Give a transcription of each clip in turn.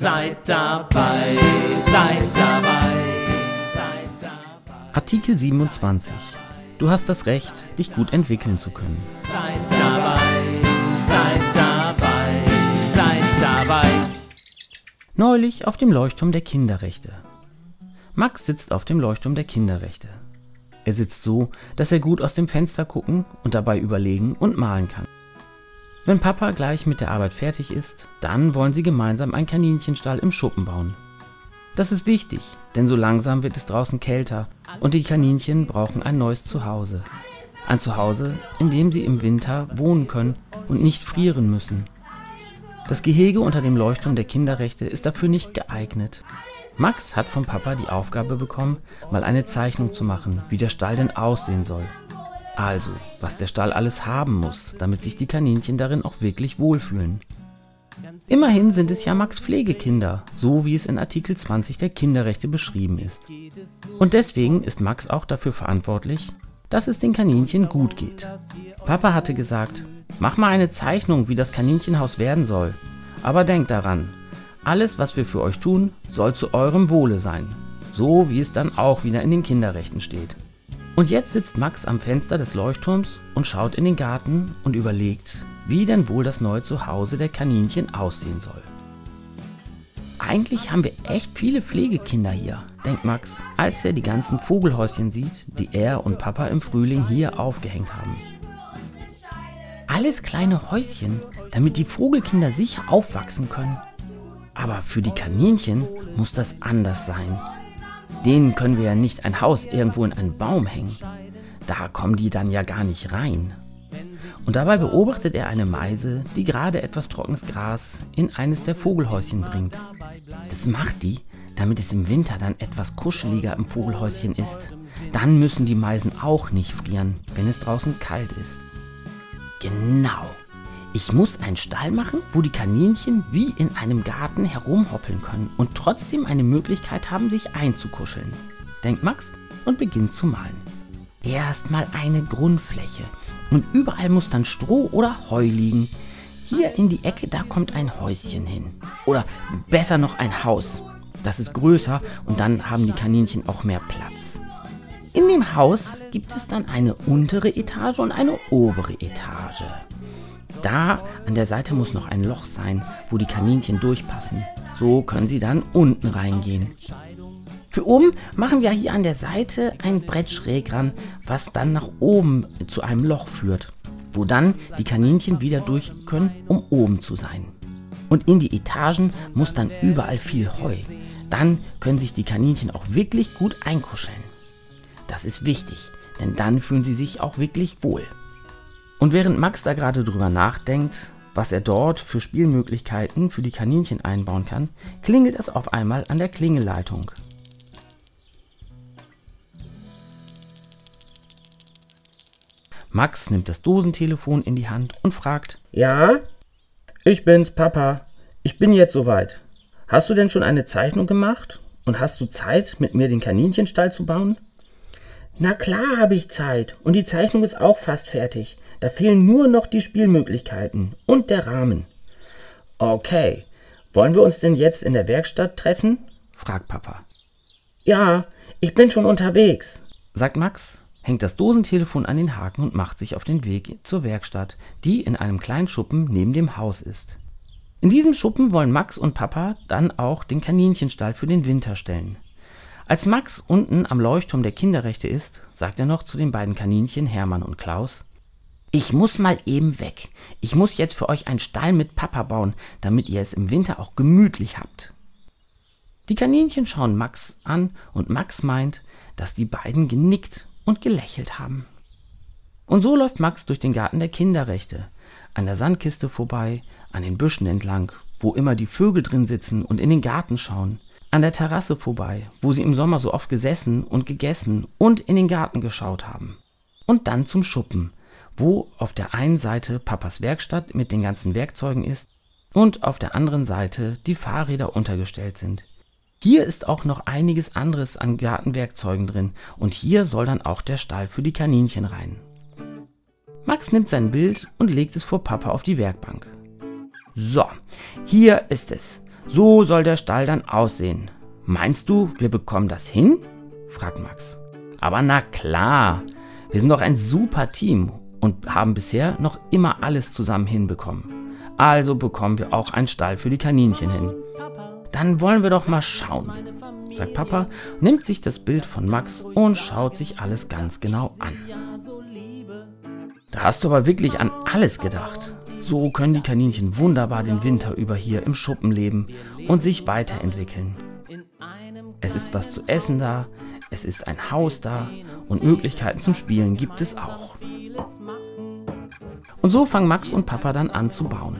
Seid dabei, seid dabei, seid dabei. Artikel 27. Du hast das Recht, dich gut entwickeln zu können. Seid dabei, seid dabei, seid dabei. Neulich auf dem Leuchtturm der Kinderrechte. Max sitzt auf dem Leuchtturm der Kinderrechte. Er sitzt so, dass er gut aus dem Fenster gucken und dabei überlegen und malen kann. Wenn Papa gleich mit der Arbeit fertig ist, dann wollen sie gemeinsam einen Kaninchenstall im Schuppen bauen. Das ist wichtig, denn so langsam wird es draußen kälter und die Kaninchen brauchen ein neues Zuhause. Ein Zuhause, in dem sie im Winter wohnen können und nicht frieren müssen. Das Gehege unter dem Leuchtturm der Kinderrechte ist dafür nicht geeignet. Max hat vom Papa die Aufgabe bekommen, mal eine Zeichnung zu machen, wie der Stall denn aussehen soll. Also, was der Stall alles haben muss, damit sich die Kaninchen darin auch wirklich wohlfühlen. Immerhin sind es ja Max Pflegekinder, so wie es in Artikel 20 der Kinderrechte beschrieben ist. Und deswegen ist Max auch dafür verantwortlich, dass es den Kaninchen gut geht. Papa hatte gesagt, mach mal eine Zeichnung, wie das Kaninchenhaus werden soll. Aber denkt daran, alles, was wir für euch tun, soll zu eurem Wohle sein. So wie es dann auch wieder in den Kinderrechten steht. Und jetzt sitzt Max am Fenster des Leuchtturms und schaut in den Garten und überlegt, wie denn wohl das neue Zuhause der Kaninchen aussehen soll. Eigentlich haben wir echt viele Pflegekinder hier, denkt Max, als er die ganzen Vogelhäuschen sieht, die er und Papa im Frühling hier aufgehängt haben. Alles kleine Häuschen, damit die Vogelkinder sicher aufwachsen können. Aber für die Kaninchen muss das anders sein. Denen können wir ja nicht ein Haus irgendwo in einen Baum hängen. Da kommen die dann ja gar nicht rein. Und dabei beobachtet er eine Meise, die gerade etwas trockenes Gras in eines der Vogelhäuschen bringt. Das macht die, damit es im Winter dann etwas kuscheliger im Vogelhäuschen ist. Dann müssen die Meisen auch nicht frieren, wenn es draußen kalt ist. Genau. Ich muss einen Stall machen, wo die Kaninchen wie in einem Garten herumhoppeln können und trotzdem eine Möglichkeit haben, sich einzukuscheln, denkt Max und beginnt zu malen. Erstmal eine Grundfläche und überall muss dann Stroh oder Heu liegen. Hier in die Ecke, da kommt ein Häuschen hin. Oder besser noch ein Haus. Das ist größer und dann haben die Kaninchen auch mehr Platz. In dem Haus gibt es dann eine untere Etage und eine obere Etage. Da an der Seite muss noch ein Loch sein, wo die Kaninchen durchpassen. So können sie dann unten reingehen. Für oben machen wir hier an der Seite ein Brett schräg ran, was dann nach oben zu einem Loch führt, wo dann die Kaninchen wieder durch können, um oben zu sein. Und in die Etagen muss dann überall viel Heu. Dann können sich die Kaninchen auch wirklich gut einkuscheln. Das ist wichtig, denn dann fühlen sie sich auch wirklich wohl. Und während Max da gerade drüber nachdenkt, was er dort für Spielmöglichkeiten für die Kaninchen einbauen kann, klingelt es auf einmal an der Klingelleitung. Max nimmt das Dosentelefon in die Hand und fragt: Ja? Ich bin's, Papa. Ich bin jetzt soweit. Hast du denn schon eine Zeichnung gemacht? Und hast du Zeit, mit mir den Kaninchenstall zu bauen? Na klar habe ich Zeit. Und die Zeichnung ist auch fast fertig. Da fehlen nur noch die Spielmöglichkeiten und der Rahmen. Okay. Wollen wir uns denn jetzt in der Werkstatt treffen? fragt Papa. Ja, ich bin schon unterwegs, sagt Max, hängt das Dosentelefon an den Haken und macht sich auf den Weg zur Werkstatt, die in einem kleinen Schuppen neben dem Haus ist. In diesem Schuppen wollen Max und Papa dann auch den Kaninchenstall für den Winter stellen. Als Max unten am Leuchtturm der Kinderrechte ist, sagt er noch zu den beiden Kaninchen Hermann und Klaus, ich muss mal eben weg. Ich muss jetzt für euch einen Stall mit Papa bauen, damit ihr es im Winter auch gemütlich habt. Die Kaninchen schauen Max an und Max meint, dass die beiden genickt und gelächelt haben. Und so läuft Max durch den Garten der Kinderrechte, an der Sandkiste vorbei, an den Büschen entlang, wo immer die Vögel drin sitzen und in den Garten schauen. An der Terrasse vorbei, wo sie im Sommer so oft gesessen und gegessen und in den Garten geschaut haben. Und dann zum Schuppen, wo auf der einen Seite Papas Werkstatt mit den ganzen Werkzeugen ist und auf der anderen Seite die Fahrräder untergestellt sind. Hier ist auch noch einiges anderes an Gartenwerkzeugen drin und hier soll dann auch der Stall für die Kaninchen rein. Max nimmt sein Bild und legt es vor Papa auf die Werkbank. So, hier ist es. So soll der Stall dann aussehen. Meinst du, wir bekommen das hin? fragt Max. Aber na klar, wir sind doch ein super Team und haben bisher noch immer alles zusammen hinbekommen. Also bekommen wir auch einen Stall für die Kaninchen hin. Dann wollen wir doch mal schauen, sagt Papa, nimmt sich das Bild von Max und schaut sich alles ganz genau an. Da hast du aber wirklich an alles gedacht. So können die Kaninchen wunderbar den Winter über hier im Schuppen leben und sich weiterentwickeln. Es ist was zu essen da, es ist ein Haus da und Möglichkeiten zum Spielen gibt es auch. Und so fangen Max und Papa dann an zu bauen.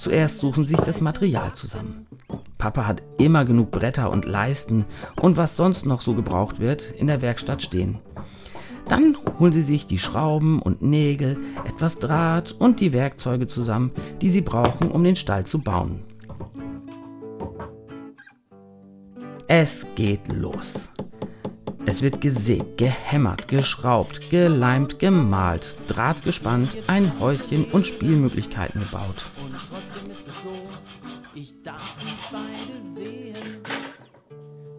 Zuerst suchen sich das Material zusammen. Papa hat immer genug Bretter und Leisten und was sonst noch so gebraucht wird in der Werkstatt stehen. Dann holen sie sich die Schrauben und Nägel, etwas Draht und die Werkzeuge zusammen, die sie brauchen, um den Stall zu bauen. Es geht los. Es wird gesägt, gehämmert, geschraubt, geleimt, gemalt, Draht gespannt, ein Häuschen und Spielmöglichkeiten gebaut. Ich darf beide sehen.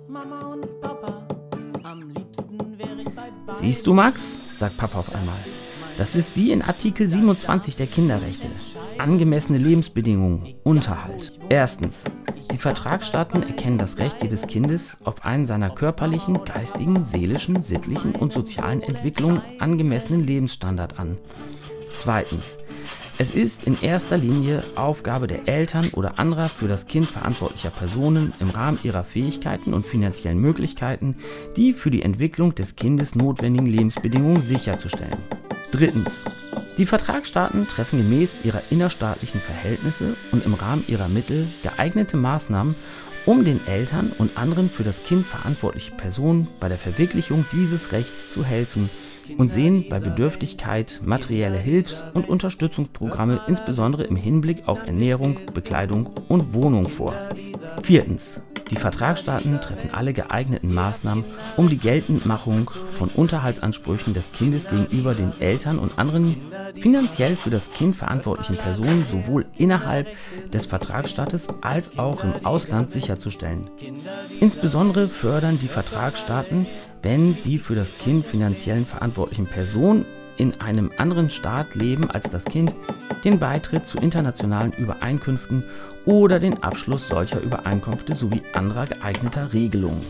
Mama und Papa, am liebsten wäre ich bei beiden. Siehst du, Max? sagt Papa auf einmal. Das ist wie in Artikel 27 der Kinderrechte. Angemessene Lebensbedingungen, Unterhalt. Erstens. Die Vertragsstaaten erkennen das Recht jedes Kindes auf einen seiner körperlichen, geistigen, seelischen, sittlichen und sozialen Entwicklung angemessenen Lebensstandard an. Zweitens. Es ist in erster Linie Aufgabe der Eltern oder anderer für das Kind verantwortlicher Personen im Rahmen ihrer Fähigkeiten und finanziellen Möglichkeiten, die für die Entwicklung des Kindes notwendigen Lebensbedingungen sicherzustellen. Drittens. Die Vertragsstaaten treffen gemäß ihrer innerstaatlichen Verhältnisse und im Rahmen ihrer Mittel geeignete Maßnahmen, um den Eltern und anderen für das Kind verantwortlichen Personen bei der Verwirklichung dieses Rechts zu helfen – und sehen bei Bedürftigkeit materielle Hilfs- und Unterstützungsprogramme insbesondere im Hinblick auf Ernährung, Bekleidung und Wohnung vor. Viertens. Die Vertragsstaaten treffen alle geeigneten Maßnahmen, um die Geltendmachung von Unterhaltsansprüchen des Kindes gegenüber den Eltern und anderen finanziell für das Kind verantwortlichen Personen sowohl innerhalb des Vertragsstaates als auch im Ausland sicherzustellen. Insbesondere fördern die Vertragsstaaten wenn die für das Kind finanziellen verantwortlichen Personen in einem anderen Staat leben als das Kind, den Beitritt zu internationalen Übereinkünften oder den Abschluss solcher Übereinkünfte sowie anderer geeigneter Regelungen.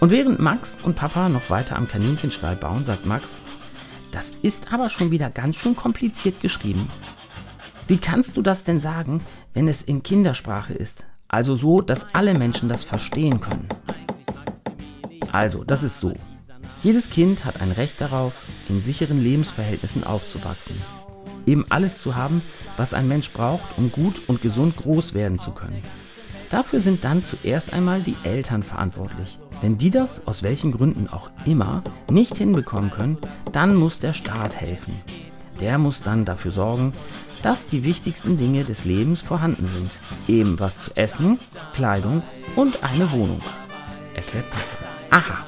Und während Max und Papa noch weiter am Kaninchenstall bauen, sagt Max, das ist aber schon wieder ganz schön kompliziert geschrieben. Wie kannst du das denn sagen, wenn es in Kindersprache ist? Also so, dass alle Menschen das verstehen können. Also, das ist so. Jedes Kind hat ein Recht darauf, in sicheren Lebensverhältnissen aufzuwachsen. Eben alles zu haben, was ein Mensch braucht, um gut und gesund groß werden zu können. Dafür sind dann zuerst einmal die Eltern verantwortlich. Wenn die das, aus welchen Gründen auch immer, nicht hinbekommen können, dann muss der Staat helfen. Der muss dann dafür sorgen, dass die wichtigsten Dinge des Lebens vorhanden sind. Eben was zu essen, Kleidung und eine Wohnung. Erklärt Papa. Aha,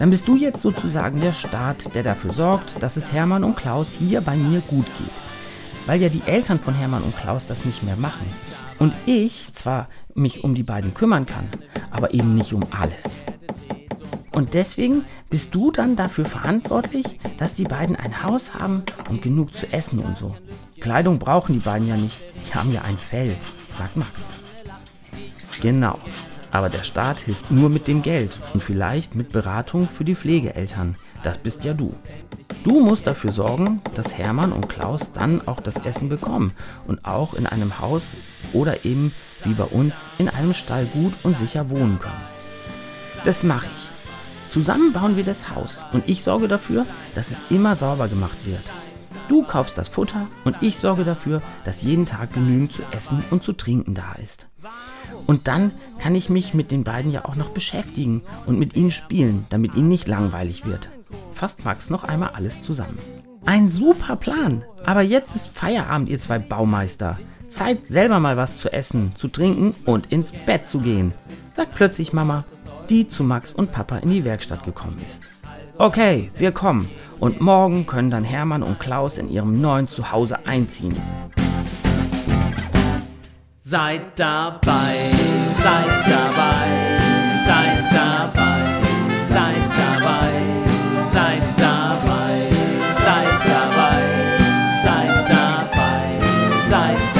dann bist du jetzt sozusagen der Staat, der dafür sorgt, dass es Hermann und Klaus hier bei mir gut geht. Weil ja die Eltern von Hermann und Klaus das nicht mehr machen. Und ich zwar mich um die beiden kümmern kann, aber eben nicht um alles. Und deswegen bist du dann dafür verantwortlich, dass die beiden ein Haus haben und genug zu essen und so. Kleidung brauchen die beiden ja nicht, die haben ja ein Fell, sagt Max. Genau, aber der Staat hilft nur mit dem Geld und vielleicht mit Beratung für die Pflegeeltern. Das bist ja du. Du musst dafür sorgen, dass Hermann und Klaus dann auch das Essen bekommen und auch in einem Haus oder eben wie bei uns in einem Stall gut und sicher wohnen können. Das mache ich. Zusammen bauen wir das Haus und ich sorge dafür, dass es immer sauber gemacht wird. Du kaufst das Futter und ich sorge dafür, dass jeden Tag genügend zu essen und zu trinken da ist. Und dann kann ich mich mit den beiden ja auch noch beschäftigen und mit ihnen spielen, damit ihnen nicht langweilig wird. Fasst Max noch einmal alles zusammen. Ein super Plan. Aber jetzt ist Feierabend, ihr zwei Baumeister. Zeit, selber mal was zu essen, zu trinken und ins Bett zu gehen, sagt plötzlich Mama, die zu Max und Papa in die Werkstatt gekommen ist. Okay, wir kommen. Und morgen können dann Hermann und Klaus in ihrem neuen Zuhause einziehen. Seid dabei, seid dabei, seid dabei, seid dabei, seid dabei, seid dabei, seid dabei, seid dabei.